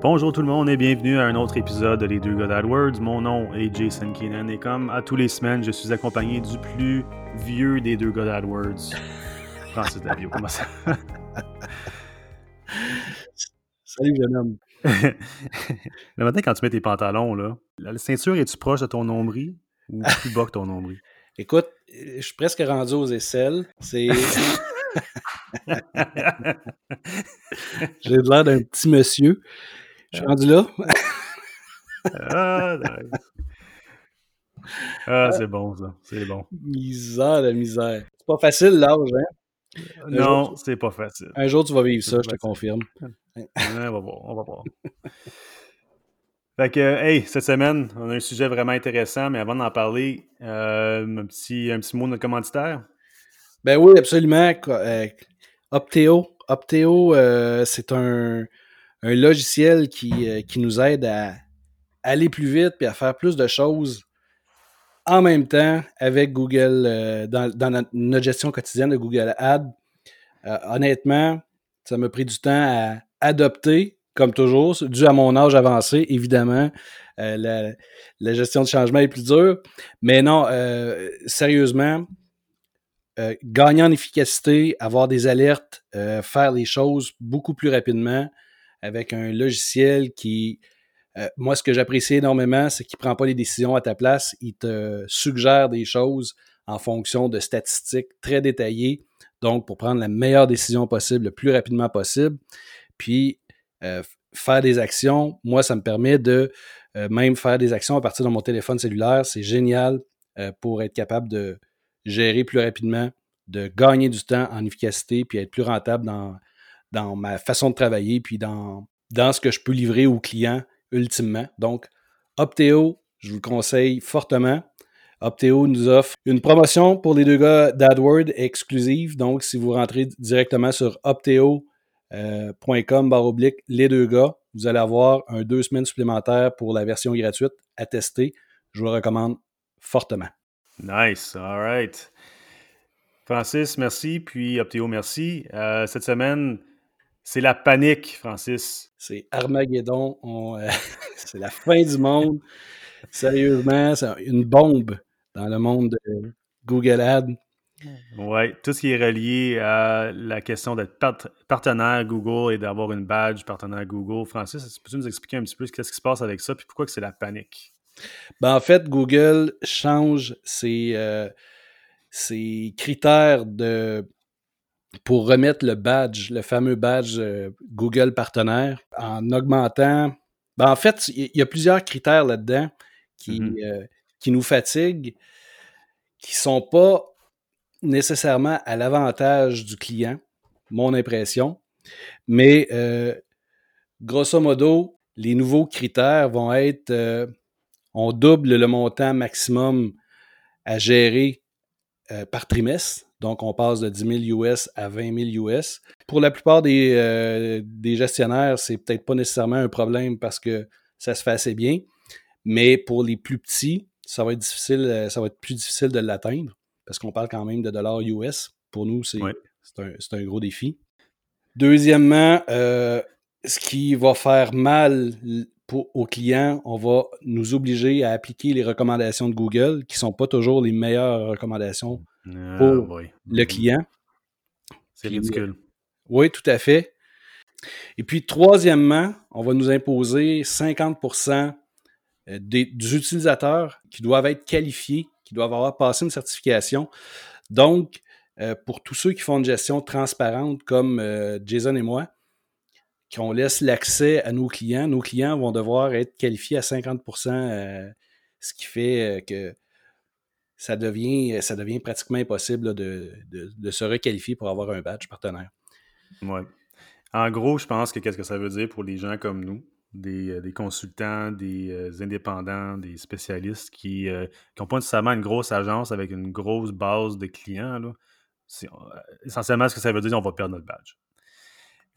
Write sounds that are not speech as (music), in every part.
Bonjour tout le monde et bienvenue à un autre épisode de Les Deux God AdWords. Mon nom est Jason Keenan et comme à tous les semaines, je suis accompagné du plus vieux des deux God AdWords. Francis (laughs) Davio, comment ça (laughs) Salut jeune homme. (laughs) Le matin, quand tu mets tes pantalons, là, la ceinture est-tu proche de ton nombril ou plus bas que ton nombril? Écoute, je suis presque rendu aux aisselles. C'est. J'ai l'air d'un petit monsieur. Je suis rendu là. ah, ah c'est bon, ça. C'est bon. Misère de misère. C'est pas facile, l'âge, hein? non, c'est pas facile. Un jour, tu vas vivre ça, je te confirme. on va voir, on va voir. Fait que, hey, cette semaine, on a un sujet vraiment intéressant, mais avant d'en parler, euh, un, petit, un petit mot de notre commanditaire. Ben oui, absolument. Euh, Opteo. Opteo, euh, c'est un, un logiciel qui, euh, qui, nous aide à aller plus vite et à faire plus de choses en même temps avec Google, euh, dans, notre gestion quotidienne de Google Ads. Euh, honnêtement, ça m'a pris du temps à adopter, comme toujours, dû à mon âge avancé, évidemment. La, la, gestion de changement est plus dure. Mais non, sérieusement, gagner en efficacité, avoir des alertes, faire les choses beaucoup plus rapidement, avec un logiciel qui, euh, moi, ce que j'apprécie énormément, c'est qu'il ne prend pas les décisions à ta place. Il te suggère des choses en fonction de statistiques très détaillées. Donc, pour prendre la meilleure décision possible le plus rapidement possible. Puis, euh, faire des actions, moi, ça me permet de euh, même faire des actions à partir de mon téléphone cellulaire. C'est génial pour être capable de gérer plus rapidement, de gagner du temps en efficacité, puis être plus rentable dans, dans ma façon de travailler, puis dans, dans ce que je peux livrer aux clients ultimement. Donc, Opteo, je vous le conseille fortement. Opteo nous offre une promotion pour les deux gars d'AdWord exclusive. Donc, si vous rentrez directement sur opteo.com barre oblique les deux gars, vous allez avoir un deux semaines supplémentaires pour la version gratuite à tester. Je vous le recommande fortement. Nice. All right. Francis, merci. Puis Opteo, merci. Euh, cette semaine, c'est la panique, Francis. C'est Armageddon. Euh, (laughs) c'est la fin du monde. Sérieusement, c'est une bombe dans le monde de Google Ads. Oui, tout ce qui est relié à la question d'être partenaire Google et d'avoir une badge partenaire Google. Francis, peux-tu nous expliquer un petit peu ce qui se passe avec ça et pourquoi c'est la panique? Ben, en fait, Google change ses, euh, ses critères de pour remettre le badge, le fameux badge euh, Google partenaire, en augmentant. Ben, en fait, il y a plusieurs critères là-dedans qui, mm-hmm. euh, qui nous fatiguent, qui ne sont pas nécessairement à l'avantage du client, mon impression. Mais euh, grosso modo, les nouveaux critères vont être on double le montant maximum à gérer par trimestre donc, on passe de 10 000 US à 20 000 US. Pour la plupart des, euh, des gestionnaires, c'est peut-être pas nécessairement un problème parce que ça se fait assez bien. Mais pour les plus petits, ça va être difficile, euh, ça va être plus difficile de l'atteindre parce qu'on parle quand même de dollars US. Pour nous, c'est un, un, gros défi. Deuxièmement, euh, ce qui va faire mal pour, aux clients, on va nous obliger à appliquer les recommandations de Google, qui ne sont pas toujours les meilleures recommandations ah, pour le client. C'est ridicule. Oui, tout à fait. Et puis, troisièmement, on va nous imposer 50% euh, des, utilisateurs qui doivent être qualifiés, qui doivent avoir passé une certification. Donc, euh, pour tous ceux qui font une gestion transparente comme euh, Jason et moi, qu'on laisse l'accès à nos clients, nos clients vont devoir être qualifiés à 50% ce qui fait que ça devient, ça devient pratiquement impossible de, se requalifier pour avoir un badge partenaire. Oui. En gros, je pense que qu'est-ce que ça veut dire pour les gens comme nous, des, euh, consultants, des euh, indépendants, des spécialistes qui n'ont euh, pas nécessairement une grosse agence avec une grosse base de clients. Là. essentiellement, ce que ça veut dire, on va perdre notre badge.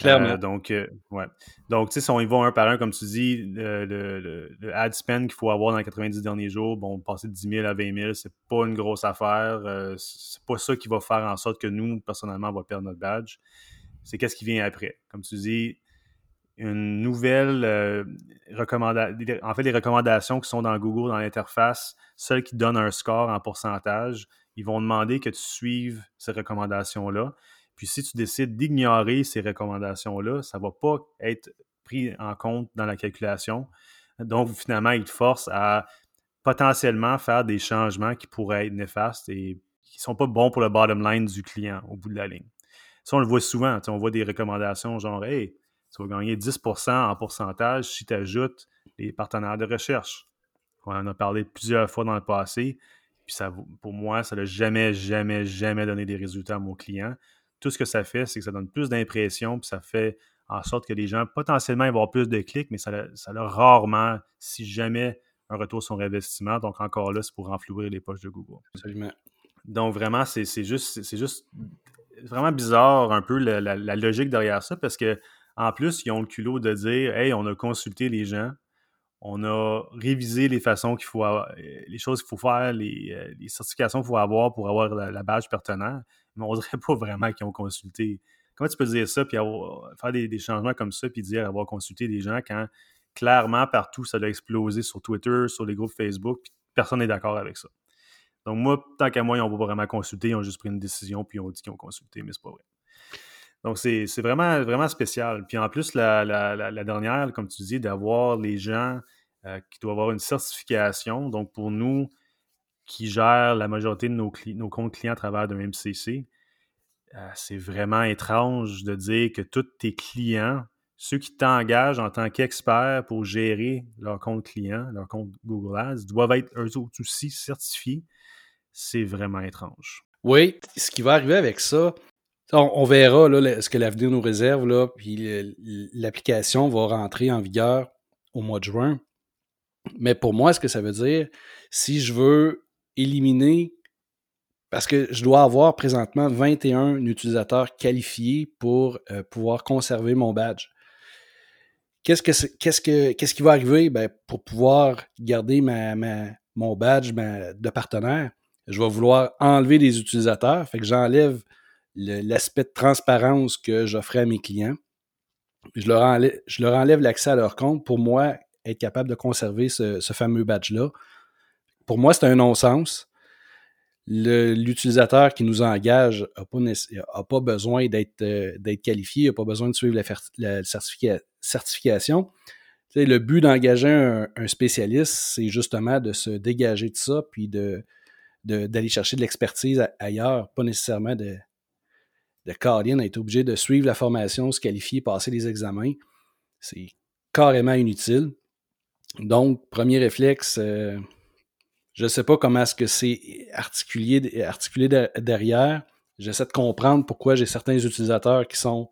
Clairement. Euh, donc, euh, ouais. Donc, tu sais, si on y va un par un, comme tu dis, le, ad spend qu'il faut avoir dans les 90 derniers jours, bon, passer de 10 000 à 20 000, c'est pas une grosse affaire. Euh, c'est pas ça qui va faire en sorte que nous, personnellement, on va perdre notre badge. C'est qu'est-ce qui vient après. Comme tu dis, une nouvelle recommandation, en fait, les recommandations qui sont dans Google, dans l'interface, celles qui donnent un score en pourcentage, ils vont demander que tu suives ces recommandations-là. Puis si tu décides d'ignorer ces recommandations-là, ça ne va pas être pris en compte dans la calculation. Donc, finalement, ils te forcent à potentiellement faire des changements qui pourraient être néfastes et qui ne sont pas bons pour le bottom line du client au bout de la ligne. Ça, on le voit souvent. On voit des recommandations genre Hey, tu vas gagner 10% en pourcentage si tu ajoutes les partenaires de recherche. On en a parlé plusieurs fois dans le passé. Puis ça, pour moi, ça n'a jamais, jamais, jamais donné des résultats à mon client. Tout ce que ça fait, c'est que ça donne plus d'impression, puis ça fait en sorte que les gens, potentiellement, vont avoir plus de clics, mais ça, ça a rarement, si jamais, un retour sur investissement. Donc, encore là, c'est pour renflouer les poches de Google. Absolument. Donc, vraiment, c'est juste, c'est juste vraiment bizarre un peu la, la, logique derrière ça parce que en plus, ils ont le culot de dire Hey, on a consulté les gens, on a révisé les façons qu'il faut avoir, les choses qu'il faut faire, les, euh, certifications qu'il faut avoir pour avoir la, badge partenaire, mais on dirait (laughs) pas vraiment qu'ils ont consulté. Comment tu peux dire ça, puis faire des, changements comme ça, puis dire avoir consulté des gens quand clairement partout ça a explosé sur Twitter, sur les groupes Facebook, puis personne n'est d'accord avec ça. Donc moi, tant qu'à moi, ils n'ont pas vraiment consulté, ils ont juste pris une décision, puis ils ont dit qu'ils ont consulté, mais c'est pas vrai. Donc, c'est vraiment, vraiment spécial. Puis en plus, la, dernière, comme tu dis, d'avoir les gens euh, qui doivent avoir une certification. Donc, pour nous qui gèrent la majorité de nos, comptes clients à travers d'un MCC, euh, c'est vraiment étrange de dire que tous tes clients, ceux qui t'engagent en tant qu'expert pour gérer leur compte client, leur compte Google Ads, doivent être eux aussi certifiés. C'est vraiment étrange. Oui, ce qui va arriver avec ça, on, verra là, ce que l'avenir nous réserve, puis l'application va rentrer en vigueur au mois de juin. Mais pour moi, ce que ça veut dire, si je veux éliminer, parce que je dois avoir présentement 21 utilisateurs qualifiés pour euh, pouvoir conserver mon badge. Qu'est-ce, que qu'est-ce, que, qu'est-ce qui va arriver? Ben, pour pouvoir garder ma, mon badge de partenaire? Je vais vouloir enlever des utilisateurs, fait que j'enlève l'aspect de transparence que j'offrais à mes clients. Je leur enlève, l'accès à leur compte pour moi être capable de conserver ce, fameux badge-là. Pour moi, c'est un non-sens. L'utilisateur qui nous engage n'a pas, besoin euh, d'être qualifié, n'a pas besoin de suivre la, certification. le but d'engager un, spécialiste, c'est justement de se dégager de ça, puis d'aller chercher de l'expertise ailleurs, pas nécessairement de, de a été obligé de suivre la formation, se qualifier, passer les examens. C'est carrément inutile. Donc, premier réflexe, euh, je ne sais pas comment est-ce que c'est articulé, derrière. J'essaie de comprendre pourquoi j'ai certains utilisateurs qui sont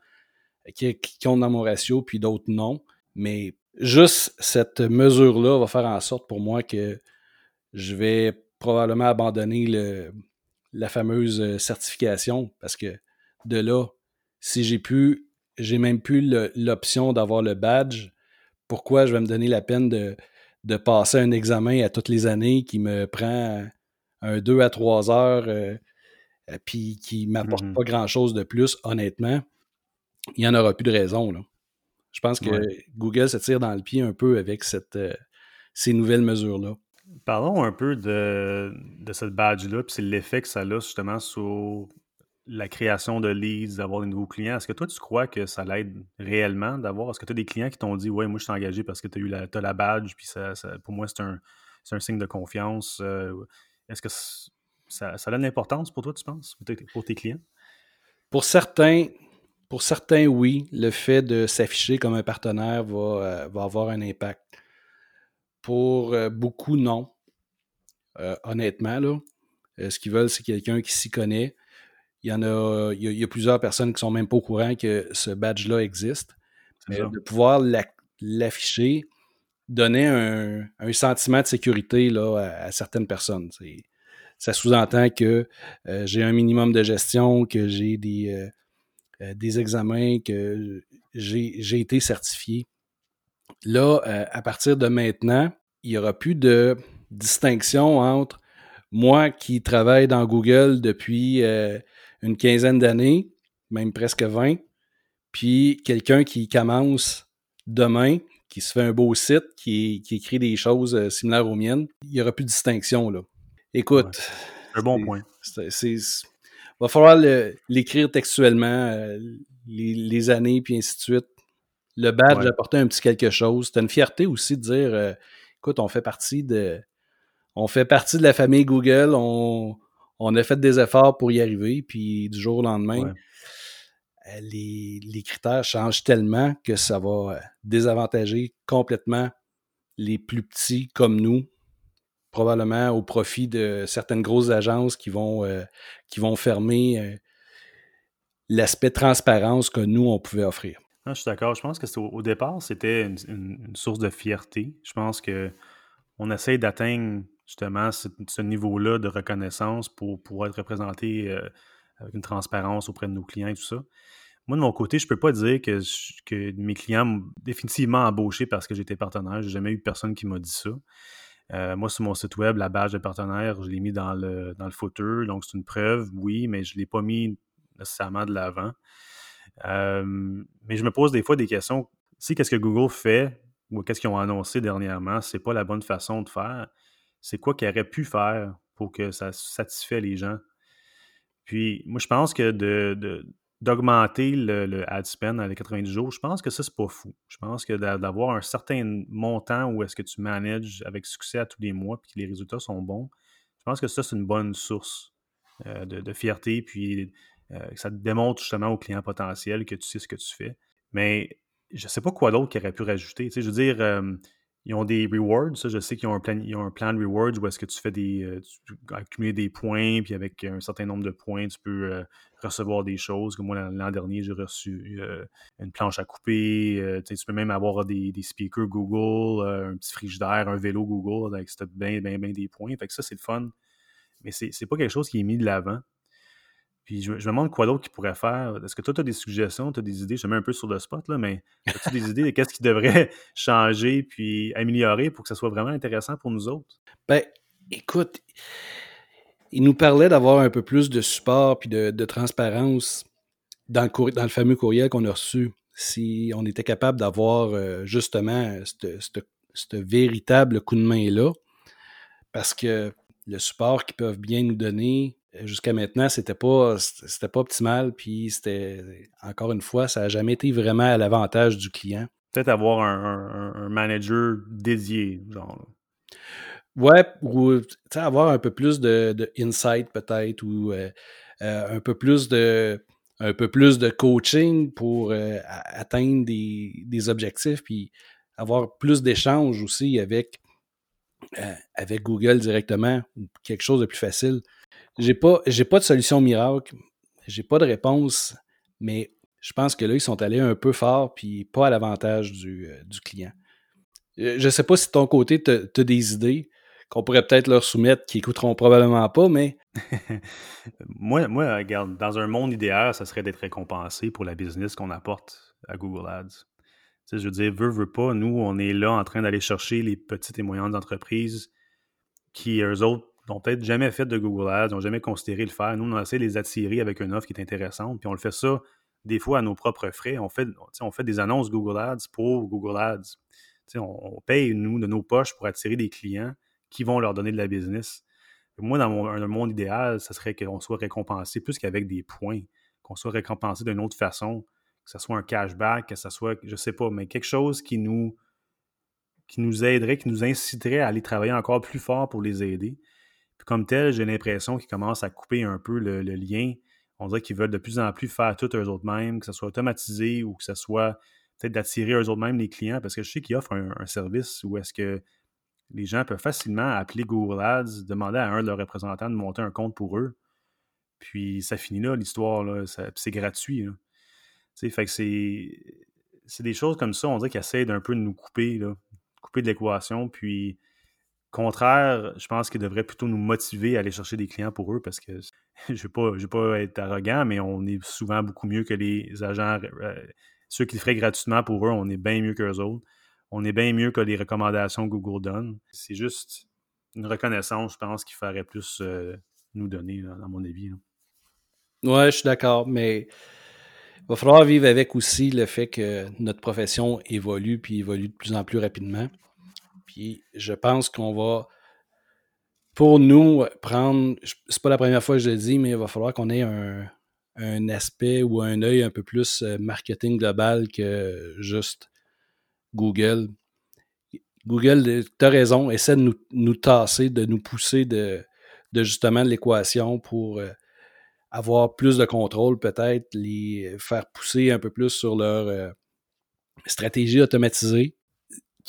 qui, qui ont dans mon ratio, puis d'autres non. Mais juste cette mesure-là va faire en sorte pour moi que je vais probablement abandonner le, la fameuse certification parce que de là, si j'ai pu, j'ai même plus l'option d'avoir le badge, pourquoi je vais me donner la peine de, passer un examen à toutes les années qui me prend un 2 à 3 heures, euh, puis qui ne m'apporte mmh pas grand-chose de plus, honnêtement, il n'y en aura plus de raison. Là. Je pense que Google se tire dans le pied un peu avec cette, euh, ces nouvelles mesures-là. Parlons un peu de, de cette badge-là, puis c'est l'effet que ça a justement sur la création de leads, d'avoir des nouveaux clients, est-ce que toi, tu crois que ça l'aide réellement d'avoir? Est-ce que tu as des clients qui t'ont dit Ouais, moi, je suis engagé parce que tu as la, la badge, puis ça, pour moi, c'est un, signe de confiance. Euh, est-ce que ça, a de l'importance pour toi, tu penses, pour tes clients? Pour certains, pour certains, oui, le fait de s'afficher comme un partenaire va, euh, avoir un impact. Pour euh, beaucoup, non. honnêtement, là, ce qu'ils veulent, c'est quelqu'un qui s'y connaît, il y en a, il y a, plusieurs personnes qui sont même pas au courant que ce badge-là existe. Mais de pouvoir l'afficher, donner un, sentiment de sécurité là, à, certaines personnes. Ça sous-entend que euh, j'ai un minimum de gestion, que j'ai des, euh, euh, des examens, que j'ai été certifié. Là, à partir de maintenant, il n'y aura plus de distinction entre moi qui travaille dans Google depuis une quinzaine d'années, même presque 20, puis quelqu'un qui commence demain, qui se fait un beau site, qui, écrit des choses euh, similaires aux miennes, il n'y aura plus de distinction. Là. Écoute. Un bon point. Il va falloir l'écrire textuellement, euh, les, années, puis ainsi de suite. Le badge apportait un petit quelque chose. C'était une fierté aussi de dire euh, écoute, on fait partie de. On fait partie de la famille Google, on, on a fait des efforts pour y arriver, puis du jour au lendemain, euh, les, critères changent tellement que ça va euh, désavantager complètement les plus petits comme nous, probablement au profit de certaines grosses agences qui vont, euh, qui vont fermer l'aspect transparence que nous, on pouvait offrir. je suis d'accord. Je pense que au, départ, c'était une, source de fierté. Je pense que on essaie d'atteindre justement ce, niveau-là de reconnaissance pour pouvoir être représenté avec une transparence auprès de nos clients et tout ça. Moi, de mon côté, je ne peux pas dire que, que mes clients m'ont définitivement embauché parce que j'étais partenaire. J'ai jamais eu personne qui m'a dit ça. Euh, moi, sur mon site web, la badge de partenaire, je l'ai mis dans le, dans le footer. Donc, c'est une preuve, oui, mais je ne l'ai pas mis nécessairement de l'avant. Euh, mais je me pose des fois des questions. Si qu'est-ce que Google fait ou qu'est-ce qu'ils ont annoncé dernièrement, c'est pas la bonne façon de faire, c'est quoi qu'ils auraient pu faire pour que ça satisfait les gens? Puis, moi, je pense que de, d'augmenter le, ad spend à les 90 jours, je pense que ça, c'est pas fou. Je pense que d'avoir un certain montant où est-ce que tu manages avec succès à tous les mois puis que les résultats sont bons, je pense que ça, c'est une bonne source euh, de, fierté puis euh, ça démontre justement aux clients potentiels que tu sais ce que tu fais. Mais je sais pas quoi d'autre qu'il aurait pu rajouter. Tu sais, je veux dire, euh, ils ont des rewards. Ça, je sais qu'ils ont un plan, ont un plan de rewards où est-ce que tu fais des. Euh, tu peux accumuler des points, puis avec un certain nombre de points, tu peux euh, recevoir des choses. Comme moi, l'an dernier, j'ai reçu euh, une planche à couper. tu peux même avoir des, speakers Google, un petit frigidaire, un vélo Google, avec bien, bien, bien des points. Fait que ça, c'est le fun. Mais c'est pas quelque chose qui est mis de l'avant. Puis je, me demande quoi d'autre qu'il pourrait faire. Est-ce que toi, tu as des suggestions, tu as des idées? Je mets un peu sur le spot, là, mais as-tu des idées de qu'est-ce qui devrait (laughs) changer puis améliorer pour que ça soit vraiment intéressant pour nous autres? Ben, écoute, il nous parlait d'avoir un peu plus de support puis de, transparence dans le, dans le fameux courriel qu'on a reçu. Si on était capable d'avoir euh, justement ce véritable coup de main-là, parce que le support qu'ils peuvent bien nous donner, jusqu'à maintenant, c'était pas, c'était pas optimal. Puis c'était, encore une fois, ça n'a jamais été vraiment à l'avantage du client. Peut-être avoir un, manager dédié, genre. Ouais, ou avoir un peu plus de, insight peut-être, ou euh, euh, un peu plus de un peu plus de coaching pour euh, atteindre des, des, objectifs, puis avoir plus d'échanges aussi avec, avec Google directement, ou quelque chose de plus facile. J'ai pas, j'ai pas de solution miracle. J'ai pas de réponse, mais je pense que là, ils sont allés un peu fort, puis pas à l'avantage du, euh, client. Euh, je sais pas si de ton côté, tu as, des idées qu'on pourrait peut-être leur soumettre, qui écouteront probablement pas, mais. (laughs) moi, moi, regarde, dans un monde idéal, ça serait d'être récompensé pour la business qu'on apporte à Google Ads. je veux dire, veut, veut pas, nous, on est là en train d'aller chercher les petites et moyennes entreprises qui, eux autres, n'ont peut-être jamais fait de Google Ads, n'ont jamais considéré le faire. Nous, on essaie de les attirer avec une offre qui est intéressante, puis on le fait ça des fois à nos propres frais. On fait, on fait des annonces Google Ads pour Google Ads. On, paye, nous, de nos poches pour attirer des clients qui vont leur donner de la business. Moi, dans mon, un monde idéal, ce serait qu'on soit récompensé plus qu'avec des points, qu'on soit récompensé d'une autre façon, que ce soit un cashback, que ce soit, je sais pas, mais quelque chose qui nous, qui nous aiderait, qui nous inciterait à aller travailler encore plus fort pour les aider comme tel, j'ai l'impression qu'ils commencent à couper un peu le, lien. On dirait qu'ils veulent de plus en plus faire tout eux-mêmes, que ce soit automatisé ou que ce soit peut-être d'attirer eux-mêmes les clients, parce que je sais qu'ils offrent un, service où est-ce que les gens peuvent facilement appeler Google Ads, demander à un de leurs représentants de monter un compte pour eux. Puis ça finit là, l'histoire, là, c'est gratuit. fait que c'est, des choses comme ça, on dirait qu'ils essaient d'un peu de nous couper, couper de l'équation, puis contraire, je pense qu'ils devraient plutôt nous motiver à aller chercher des clients pour eux parce que (laughs) je ne vais, pas, pas être arrogant, mais on est souvent beaucoup mieux que les agents. Euh, ceux qui le feraient gratuitement pour eux, on est bien mieux qu'eux autres. On est bien mieux que les recommandations que Google donne. C'est juste une reconnaissance, je pense, qu'il faudrait plus euh, nous donner, à mon avis. Ouais, je suis d'accord, mais va falloir vivre avec aussi le fait que notre profession évolue puis évolue de plus en plus rapidement. Puis je pense qu'on va, pour nous, prendre, c'est pas la première fois que je le dis, mais il va falloir qu'on ait un, un aspect ou un œil un peu plus euh, marketing global que juste Google. Google, tu as raison, essaie de nous, nous, tasser, de nous pousser de, de justement l'équation pour euh, avoir plus de contrôle, peut-être, les faire pousser un peu plus sur leur euh, stratégie automatisée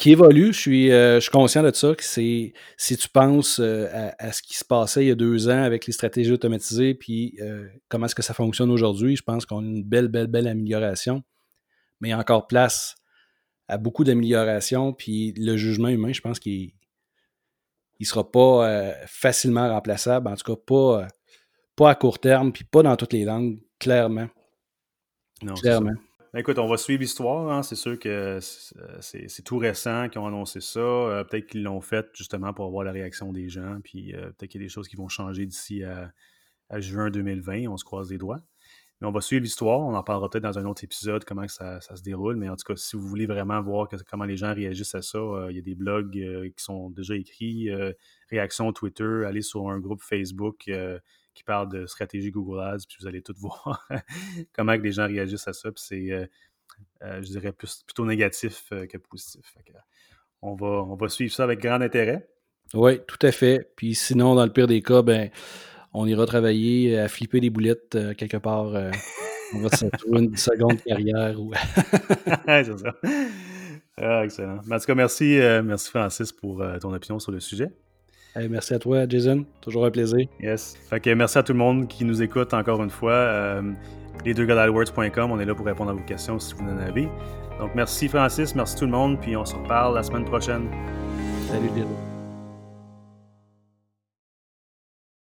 qui évolue. Je suis, euh, je suis conscient de ça, que c'est si tu penses euh, à, ce qui se passait il y a deux ans avec les stratégies automatisées, puis comment est-ce que ça fonctionne aujourd'hui, je pense qu'on a une belle, belle, belle amélioration. Mais il y a encore place à beaucoup d'améliorations, puis le jugement humain, je pense qu'il ne sera pas facilement remplaçable, en tout cas pas pas à court terme, puis pas dans toutes les langues, clairement. Non, clairement. Ben, écoute, on va suivre l'histoire. Hein. C'est sûr que c'est tout récent qu'ils ont annoncé ça. Euh, peut-être qu'ils l'ont fait justement pour avoir la réaction des gens. Puis euh, peut-être qu'il y a des choses qui vont changer d'ici à, juin 2020. On se croise les doigts. Mais on va suivre l'histoire. On en parlera peut-être dans un autre épisode, comment ça, se déroule. Mais en tout cas, si vous voulez vraiment voir comment les gens réagissent à ça, euh, il y a des blogs qui sont déjà écrits. réaction Twitter, allez sur un groupe Facebook qui parle de stratégie Google Ads, puis vous allez tout (laughs) voir comment que les gens réagissent à ça. Puis c'est, euh, euh, je dirais, plus, plutôt négatif euh, que positif. on, va, on va suivre ça avec grand intérêt. Oui, tout à fait. Puis sinon, dans le pire des cas, ben, on ira travailler à flipper des boulettes quelque part. on va se trouver une (laughs) seconde carrière. Ou... (laughs) c'est ça. Ah, excellent. En tout cas, merci, merci Francis pour ton opinion sur le sujet merci à toi, Jason. Toujours un plaisir. Yes. Fait que merci à tout le monde qui nous écoute encore une fois. Euh, les deux on est là pour répondre à vos questions si vous en avez. Donc merci Francis, merci tout le monde, puis on se reparle la semaine prochaine. Salut Jason.